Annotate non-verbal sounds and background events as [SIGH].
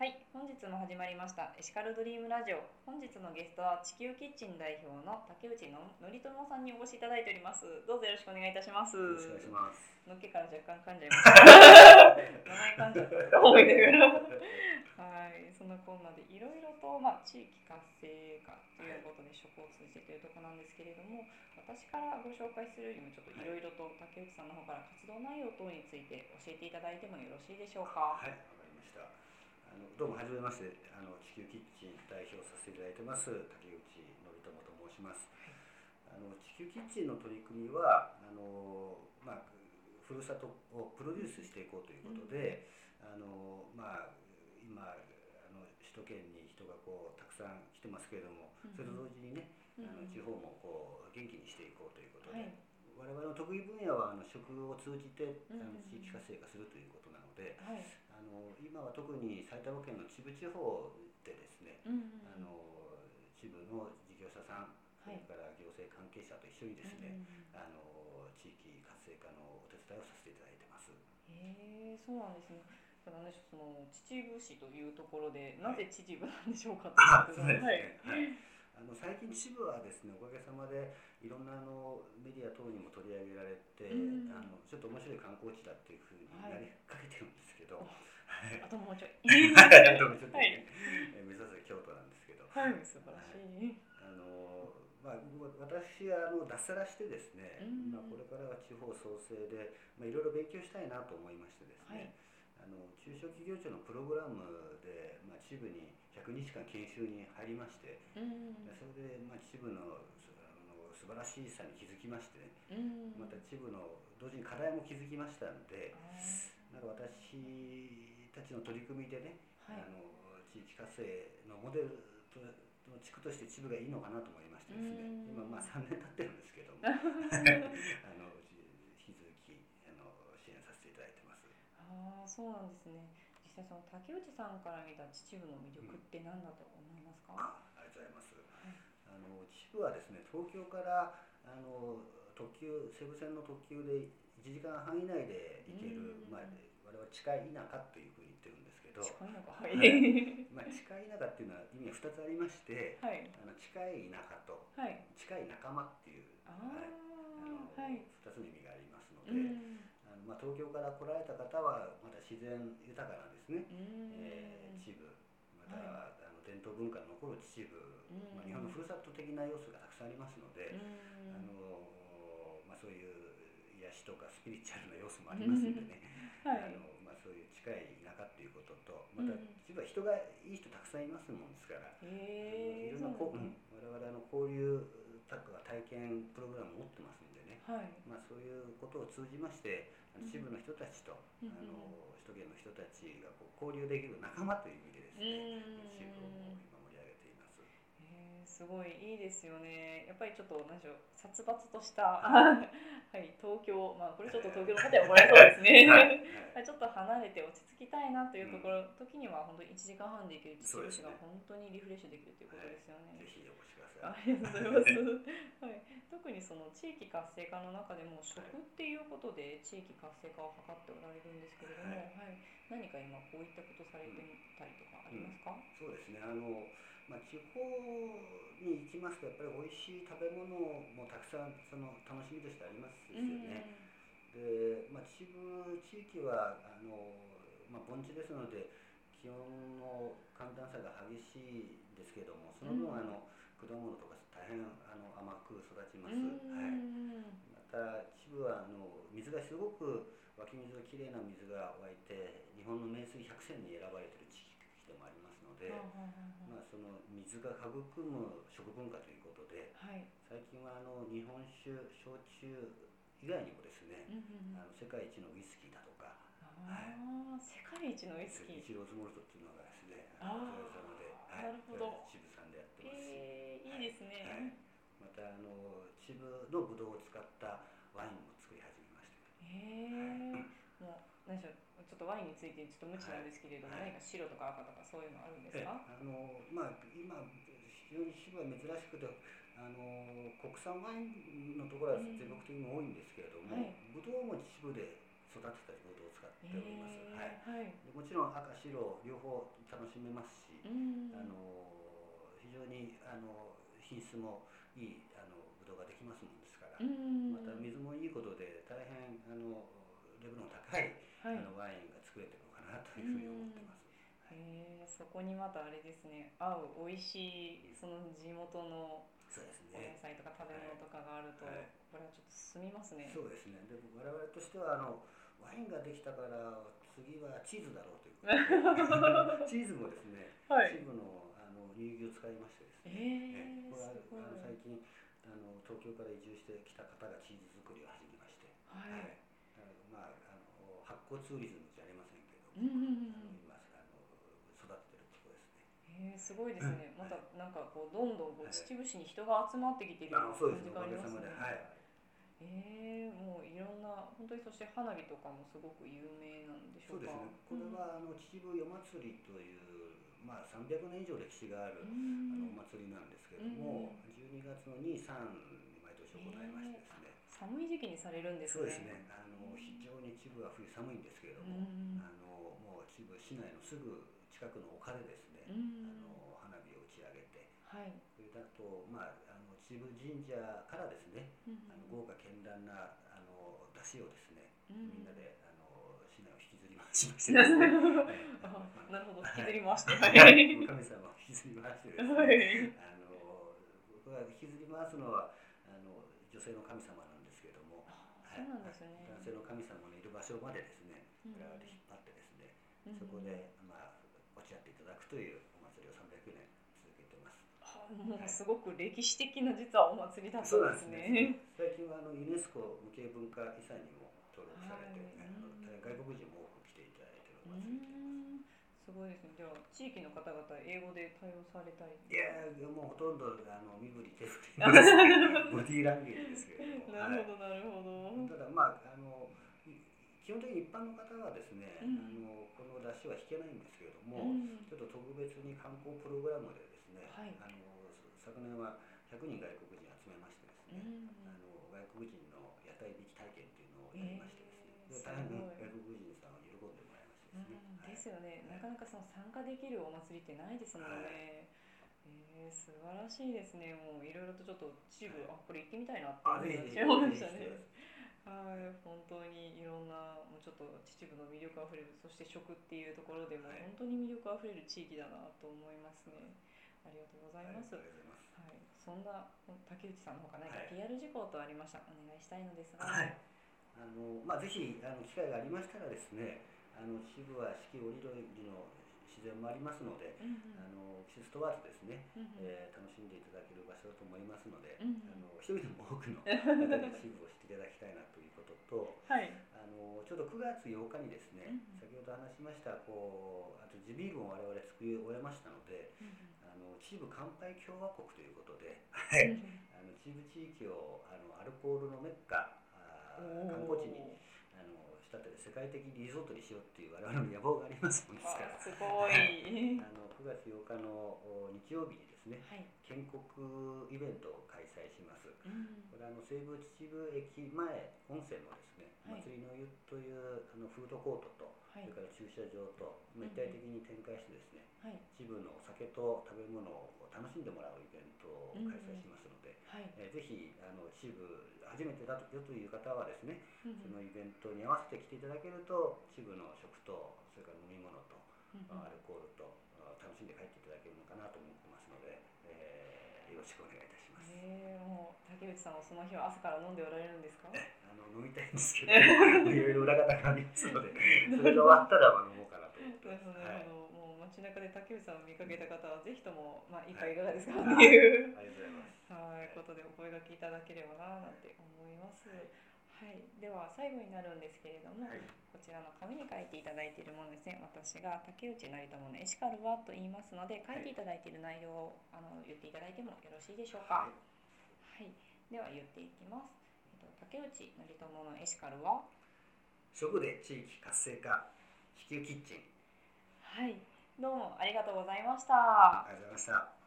はい、本日も始まりましたエシカルドリームラジオ。本日のゲストは地球キッチン代表の竹内ののりともさんにお越しいただいております。どうぞよろしくお願いいたします。よろしくお願いします。のっけから若干噛んじゃいました。名前噛んじゃった。はい、そんなこんなでいろいろと、まあ、地域活性化ということで食を通じてというところなんですけれども、私からご紹介するよりもちょっといろいろと竹内さんの方から活動内容等について教えていただいてもよろしいでしょうか。はい、わかりました。あのどうもはじめまして、あの地球キッチン代表させていただいてます。竹内則友と申します。あの地球キッチンの取り組みはあのまあふるさとをプロデュースしていこうということで、あのまあ今あの首都圏に人がこうたくさん来てますけれども、それと同時にね、あの地方もこう元気にしていこうということで。はい我々の得意分野はあの食を通じてあの地域活性化するということなので、はい。あの今は特に埼玉県の秩父地方でですね、うんうんあの秩父の事業者さん、はいそれから行政関係者と一緒にですね、あの地域活性化のお手伝いをさせていただいてます。へえそうなんですね。ただね、その秩父市というところで、なぜ秩父なんでしょうかということではい。[LAUGHS] はいあの最近秩父はですねおかげさまでいろんなあのメディア等にも取り上げられて、うん。あのちょっと面白い観光地だっていうふうになりかけてるんですけど、おはい。あともうちょい。[LAUGHS] はい、ちょっとね、え目指す京都なんですけど、はい、素晴らしい。あのまあ私はあの脱サラしてですね、うん。まあこれからは地方創生でまあいろいろ勉強したいなと思いましてですはい。ね、あの中小企業庁のプログラムでまあ秩父に100日間研修に入りまして、うん。それでまあ秩父のの素晴らしさに気づきましてね、うん。また秩父の同時に課題も気づきましたんで、あなんか私たちの取り組みでね、ーはいあ。の地域活性のモデルとの地区として秩父がいいのかなと思いましてですねうん今まあ3年経ってるんですけどもあ [LAUGHS] の引き続きあの支援させていただいてます。ああ、そうなんですね。実際その竹内さんから見た秩父の魅力って何だと思いますか？あありがとうございます。あの秩父はですね東京からあの特急西武線の特急で1時間半以内で行ける、うんまあ我々近い田舎というふうに言ってるんですけど、近いのか。ははいい。[LAUGHS] まあ近い田舎っていうのは意味が2つありまして、はい。あの近い田舎とはい。近い仲間っていうあはいあのあ、はい。2つの意味がありますのうで、まあ、東京から来られた方はまた自然豊かなんですね、うん。えー秩父また、はあの伝統文化の残る秩父、うん。まあ、日本のふるさと的な要素がたくさんありますので、うん。あのまあ、そういう癒しとかスピリチュアルな要素もありますんでね、はい。あのまあ、そういう近い田舎っていうこととまたうん。秩父は人がいい人たくさんいますもんですから。いろんなこう、ん我々あの交流験プログラムを持ってますんでね、はい。まあ、そういうことを通じまして支部の人たちと、うんあの首都圏の人たちがこう交流できる仲間という意味でですね、うん支部を今。すごいいいですよね。やっぱりちょっと何でしょう殺伐とした [LAUGHS] はい東京まあこれちょっと東京の方は怒られそうですね。はいはい [LAUGHS] ちょっと離れて落ち着きたいなというところ、時には本当に1時間半で行ける秩父市が本当にリフレッシュできるということですよね。ぜひお越しください。ありがとうございます。[LAUGHS] はい、特にその地域活性化の中でも食っていうことで地域活性化を図っておられるんですけれども、ははいい、何か今こういったことされてみたりとかありますか？そうですねあの、まあ、地方に行きますとやっぱり美味しい食べ物もたくさんその楽しみとしてありますですよね。で、まあ、秩父地域はあの、まあ、盆地ですので気温の寒暖差が激しいんですけどもその分、うん。あの果物とか大変あの甘く育ちます、うんはい、また秩父はあの水がすごく湧き水がきれいな水が湧いて日本の名水百選に選ばれている地域でもありますので、その水が育む食文化ということであはい。最近はあの日本酒焼酎以外にもですね、うんうんうん。あの世界一のウイスキーだとか、ああ、世界一のウイスキー。イチローズモルトっていうのがですね、あのトヨタので、なるほど。渋さんでやってます。し、えー、いいですね。はい。またあの秩父のブドウを使ったワインも作り始めました。へえもう何でしょうちょっとワインについてちょっと無知なんですけれども、はい。何か白とか赤とかそういうのあるんですえか？あのまあ今非常に秩父は珍しくて。あの国産ワインのところは全国的に多いんですけれども、はい。ブドウも秩父で育てたブドウを使っております、えはい、ーはい。でもちろん赤白両方楽しめますし、うん。あの非常にあの品質もいいあのブドウができますもんですから、うん。また水もいいことで大変あのレベルの高い、はいあのワインが作れてるのかなというふうに思ってます。へえそこにまたあれですね合う美味しいその地元のそうですお野ね。菜とか食べ物とかがあると、はいこれはちょっと進みますね。そうですね。でも我々としてはあのワインができたから次はチーズだろうということで [LAUGHS] チーズもですね、はチーズのあの乳牛を使いましてですね。えー、これは。あの最近あの東京から移住してきた方がチーズ作りを始めまして、はい。あのまあ発酵ツーリズムじゃありませんけれどうんも、うんうんうん。あの今あの育ててるところですね。えー、すごいですね。またなんかこうどんどんこうはい秩父市に人が集まってきている感じがありますね。はい。えー、もういろんな本当にそして花火とかもすごく有名なんでしょか。そううですね。これはあの秩父夜祭りというまあ300年以上歴史があるうあん、のお祭りなんですけれども、12月の2、3に毎年行いましてですね。寒い時期にされるんですね。そうですね。あの非常に秩父は冬寒いんですけれどうも、ん。あのもう秩父市内のすぐ近くの丘でですね、うんあの花火を打ち上げて、はい。それだとまああの秩父神社からですね、うんあの豪華絢爛なあの出汁をですね、うんみんなであの市内を引きずり回しましてですね。[LAUGHS] あなるほど引きずり回して。ははいい [LAUGHS] 神様を引きずり回してですね、はい。あの僕は引きずり回すのはあの女性の神様そうなんですね。男性の神様のいる場所までですね、うん我々で引っ張ってですね、うんそこでまあ落ち合っていただくというお祭りを300年続けてます。あもうすごく歴史的な実はお祭りだったんですね。最近はあのユネスコ無形文化遺産にも登録されて、はいあの外国人も多く来ていただいているうお祭りでんすごいですね。では地域の方々英語で対応されたり。いやーもうほとんどあの身振り手振り。ボディーランゲージですけれども、なるほどなるほど。はいただまああの基本的に一般の方はですね、うん。あのこの出汁は引けないんですけれどうも、ん。ちょっと特別に観光プログラムでですね、はい。あの昨年は100人外国人集めましてですうね、ん。あの外国人の屋台引き体験っていうのをやりましてですね、えーで大変ですよね。はいなかなかその参加できるお祭りってないですもんね。えー、素晴らしいですね。もういろいろとちょっと秩父、あこれ行ってみたいなってあ、思いましたね。[LAUGHS] はい、本当にいろんなもうちょっと秩父の魅力あふれる、そして食っていうところでもはい本当に魅力あふれる地域だなと思いますね。ありがとうございます。ははい。そんな竹内さんのほか何かはい PR 事項とありましたらお願いしたいのですが。はい。あのまあぜひあの機会がありましたらですね、あの秩父は四季折々の自然もありますので、うんあの季節問わずですね、うんうん。えー楽しんでいただける場所だと思いますので、うんあの一人でも多くの方に [LAUGHS] 秩父を知っていただきたいなということと、はい。あのちょうど9月8日にですね、うん先ほど話しましたこうあと地ビールを我々作り終えましたので、うんあの秩父乾杯共和国ということで、うんうんあの秩父地域をあのアルコールのメッカ観光地にあの仕立てて世界的リゾートにしようっていう我々の野望がありますもんですからあ [LAUGHS] すごい。あの9月8日のお日曜日にですねはい。建国イベントを開催しの西武秩父駅前温泉のですね、はい祭りの湯というあのフードコートと、はいそれから駐車場と、ま一体的に展開してですね、はい。秩父のお酒と食べ物を楽しんでもらうイベントを開催しますので、はい。えーぜひあの秩父初めてだよという方はですね、うんそのイベントに合わせて来ていただけると秩父の食とそれから飲み物と、うんアルコールとあ楽しんで帰っていただけるのかなと思ってますので、えーよろしくお願いいたします。えー、もう竹内さんはその日は朝から飲んでおられるんですか？あの飲みたいんですけど、いろいろ裏方がありますので、それが終わったらまあ飲もうかなと思ってなます。るほど、なはい。もう街中で竹内さんを見かけた方はぜひともまあ一杯いかがですか？っていう。[LAUGHS] ありがとうございます。はい、ことでお声がけいただければななんて思います。はい、では最後になるんですけれども、はいこちらの紙に書いていただいているものですね。私が竹内成友のエシカルはと言いますので、書いていただいている内容をあの言っていただいてもよろしいでしょうか。はい、では言っていきます。えっと竹内成友のエシカルは、食で地域活性化、地球キッチン。はい、どうもありがとうございました。ありがとうございました。